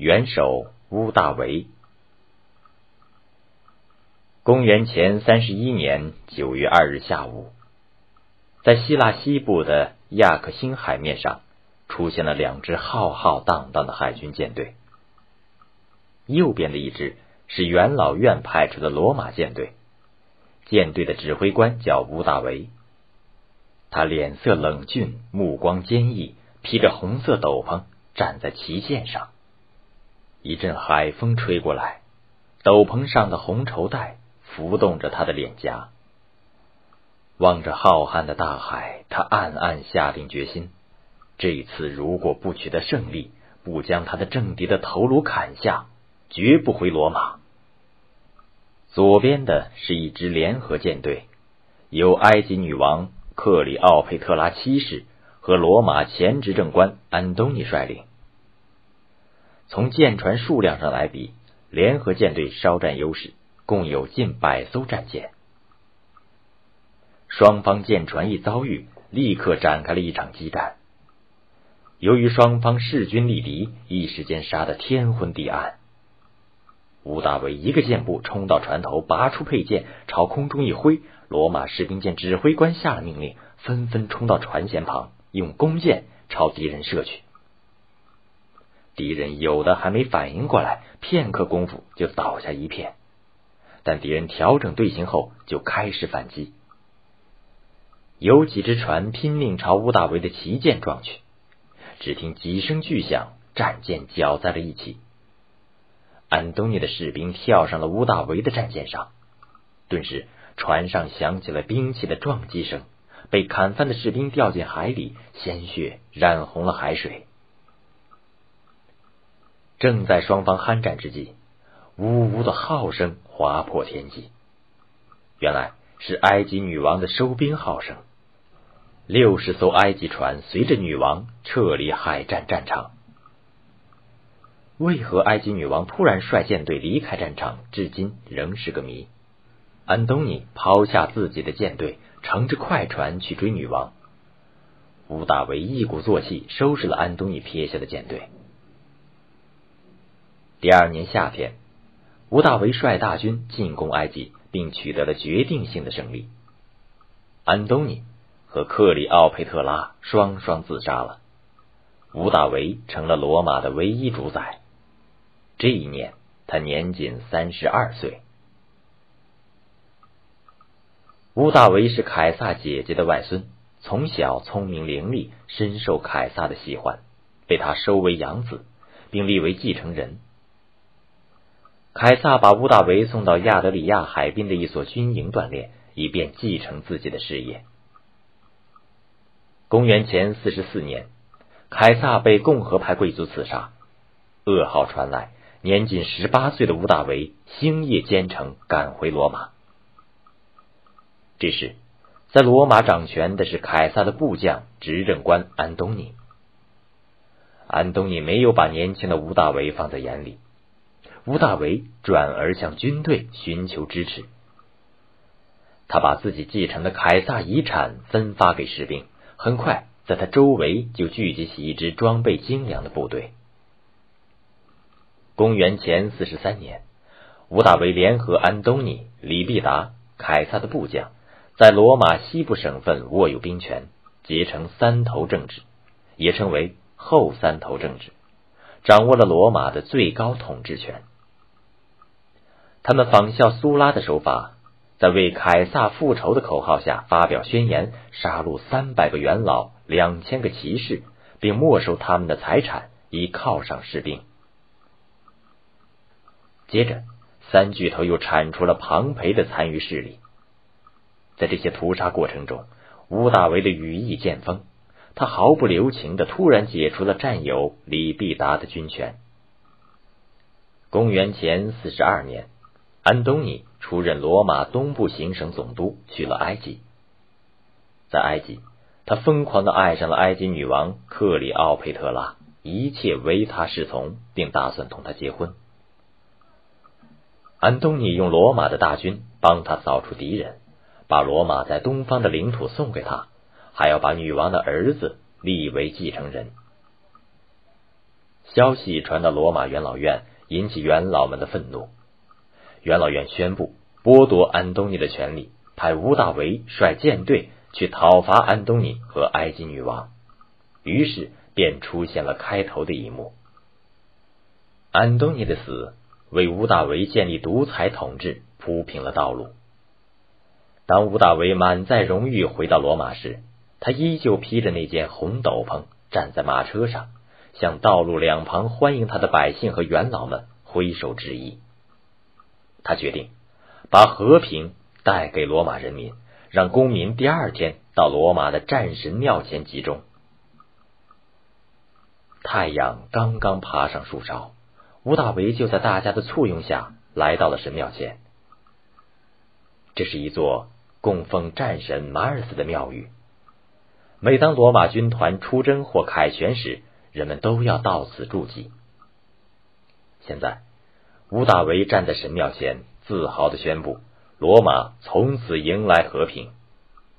元首乌大维。公元前三十一年九月二日下午，在希腊西部的亚克星海面上，出现了两支浩浩荡荡的海军舰队。右边的一支是元老院派出的罗马舰队，舰队的指挥官叫乌大维。他脸色冷峻，目光坚毅，披着红色斗篷，站在旗舰上。一阵海风吹过来，斗篷上的红绸带。浮动着他的脸颊，望着浩瀚的大海，他暗暗下定决心：这次如果不取得胜利，不将他的政敌的头颅砍下，绝不回罗马。左边的是一支联合舰队，由埃及女王克里奥佩特拉七世和罗马前执政官安东尼率领。从舰船数量上来比，联合舰队稍占优势。共有近百艘战舰，双方舰船一遭遇，立刻展开了一场激战。由于双方势均力敌，一时间杀得天昏地暗。吴大维一个箭步冲到船头，拔出佩剑，朝空中一挥。罗马士兵见指挥官下了命令，纷纷冲到船舷旁，用弓箭朝敌人射去。敌人有的还没反应过来，片刻功夫就倒下一片。但敌人调整队形后，就开始反击。有几只船拼命朝乌大维的旗舰撞去，只听几声巨响，战舰搅在了一起。安东尼的士兵跳上了乌大维的战舰上，顿时船上响起了兵器的撞击声，被砍翻的士兵掉进海里，鲜血染红了海水。正在双方酣战之际。呜呜的号声划破天际，原来是埃及女王的收兵号声。六十艘埃及船随着女王撤离海战战场。为何埃及女王突然率舰队离开战场，至今仍是个谜。安东尼抛下自己的舰队，乘着快船去追女王。乌大维一鼓作气收拾了安东尼撇下的舰队。第二年夏天。吴大维率大军进攻埃及，并取得了决定性的胜利。安东尼和克里奥佩特拉双双自杀了，吴大维成了罗马的唯一主宰。这一年，他年仅三十二岁。吴大维是凯撒姐姐的外孙，从小聪明伶俐，深受凯撒的喜欢，被他收为养子，并立为继承人。凯撒把乌大维送到亚德里亚海滨的一所军营锻炼，以便继承自己的事业。公元前四十四年，凯撒被共和派贵族刺杀，噩耗传来，年仅十八岁的乌大维星夜兼程赶回罗马。这时，在罗马掌权的是凯撒的部将执政官安东尼。安东尼没有把年轻的乌大维放在眼里。吴大维转而向军队寻求支持，他把自己继承的凯撒遗产分发给士兵，很快在他周围就聚集起一支装备精良的部队。公元前四十三年，吴大维联合安东尼、李必达、凯撒的部将，在罗马西部省份握有兵权，结成三头政治，也称为后三头政治，掌握了罗马的最高统治权。他们仿效苏拉的手法，在为凯撒复仇的口号下发表宣言，杀戮三百个元老、两千个骑士，并没收他们的财产，以犒赏士兵。接着，三巨头又铲除了庞培的残余势力。在这些屠杀过程中，乌大维的羽翼渐丰，他毫不留情的突然解除了战友李必达的军权。公元前四十二年。安东尼出任罗马东部行省总督，去了埃及。在埃及，他疯狂的爱上了埃及女王克里奥佩特拉，一切唯他是从，并打算同她结婚。安东尼用罗马的大军帮他扫除敌人，把罗马在东方的领土送给他，还要把女王的儿子立为继承人。消息传到罗马元老院，引起元老们的愤怒。元老院宣布剥夺安东尼的权利，派吴大维率舰队去讨伐安东尼和埃及女王。于是便出现了开头的一幕。安东尼的死为吴大维建立独裁统治铺平了道路。当吴大维满载荣誉回到罗马时，他依旧披着那件红斗篷，站在马车上，向道路两旁欢迎他的百姓和元老们挥手致意。他决定把和平带给罗马人民，让公民第二天到罗马的战神庙前集中。太阳刚刚爬上树梢，吴大维就在大家的簇拥下来到了神庙前。这是一座供奉战神马尔斯的庙宇。每当罗马军团出征或凯旋时，人们都要到此筑基。现在，吴大维站在神庙前，自豪的宣布：罗马从此迎来和平。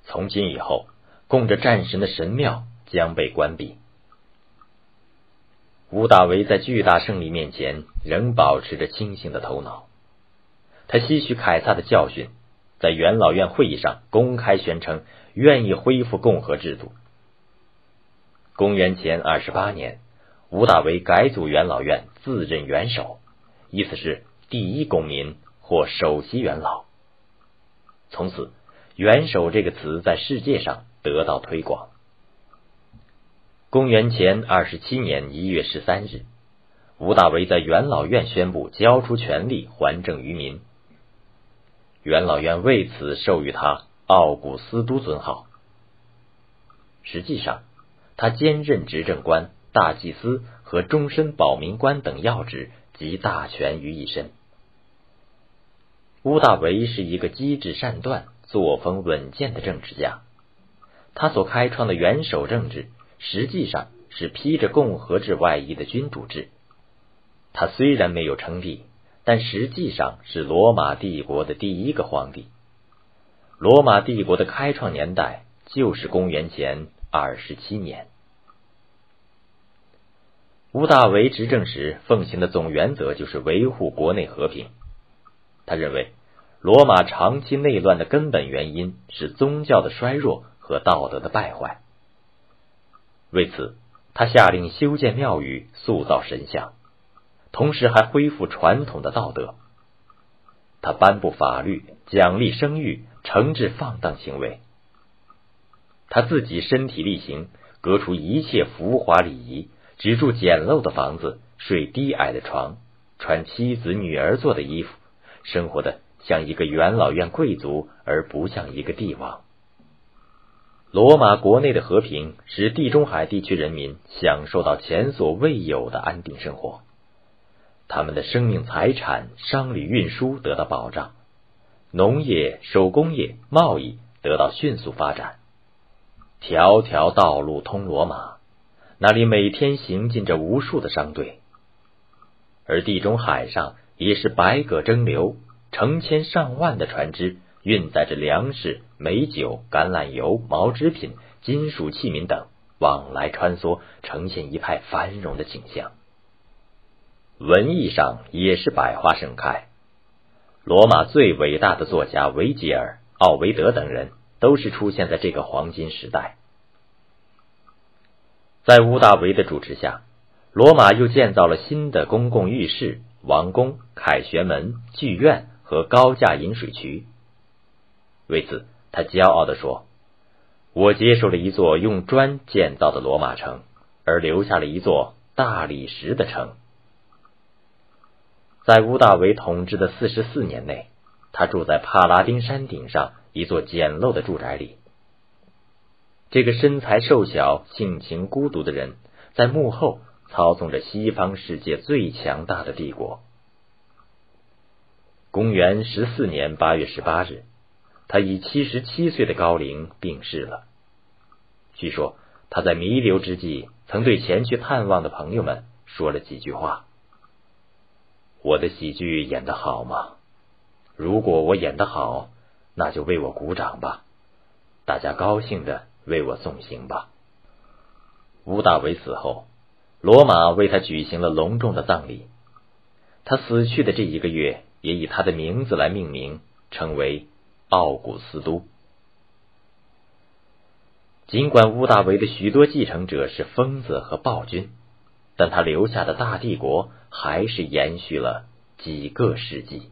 从今以后，供着战神的神庙将被关闭。吴大维在巨大胜利面前仍保持着清醒的头脑。他吸取凯撒的教训，在元老院会议上公开宣称愿意恢复共和制度。公元前二十八年，吴大维改组元老院，自任元首，意思是第一公民或首席元老。从此，“元首”这个词在世界上得到推广。公元前二十七年一月十三日，吴大维在元老院宣布交出权力，还政于民。元老院为此授予他奥古斯都尊号。实际上，他兼任执政官、大祭司和终身保民官等要职，集大权于一身。吴大维是一个机智善断、作风稳健的政治家，他所开创的元首政治。实际上是披着共和制外衣的君主制。他虽然没有称帝，但实际上是罗马帝国的第一个皇帝。罗马帝国的开创年代就是公元前二十七年。吴大维执政时奉行的总原则就是维护国内和平。他认为，罗马长期内乱的根本原因是宗教的衰弱和道德的败坏。为此，他下令修建庙宇、塑造神像，同时还恢复传统的道德。他颁布法律，奖励生育，惩治放荡行为。他自己身体力行，革除一切浮华礼仪，只住简陋的房子，睡低矮的床，穿妻子女儿做的衣服，生活的像一个元老院贵族，而不像一个帝王。罗马国内的和平使地中海地区人民享受到前所未有的安定生活，他们的生命财产、商旅运输得到保障，农业、手工业、贸易得到迅速发展，条条道路通罗马，那里每天行进着无数的商队，而地中海上也是百舸争流，成千上万的船只。运载着粮食、美酒、橄榄油、毛织品、金属器皿等往来穿梭，呈现一派繁荣的景象。文艺上也是百花盛开。罗马最伟大的作家维吉尔、奥维德等人都是出现在这个黄金时代。在屋大维的主持下，罗马又建造了新的公共浴室、王宫、凯旋门、剧院和高架引水渠。为此，他骄傲地说：“我接受了一座用砖建造的罗马城，而留下了一座大理石的城。”在乌大维统治的四十四年内，他住在帕拉丁山顶上一座简陋的住宅里。这个身材瘦小、性情孤独的人，在幕后操纵着西方世界最强大的帝国。公元十四年八月十八日。他以七十七岁的高龄病逝了。据说他在弥留之际，曾对前去探望的朋友们说了几句话：“我的喜剧演得好吗？如果我演得好，那就为我鼓掌吧，大家高兴的为我送行吧。”屋大维死后，罗马为他举行了隆重的葬礼。他死去的这一个月，也以他的名字来命名，称为奥古斯都。尽管屋大维的许多继承者是疯子和暴君，但他留下的大帝国还是延续了几个世纪。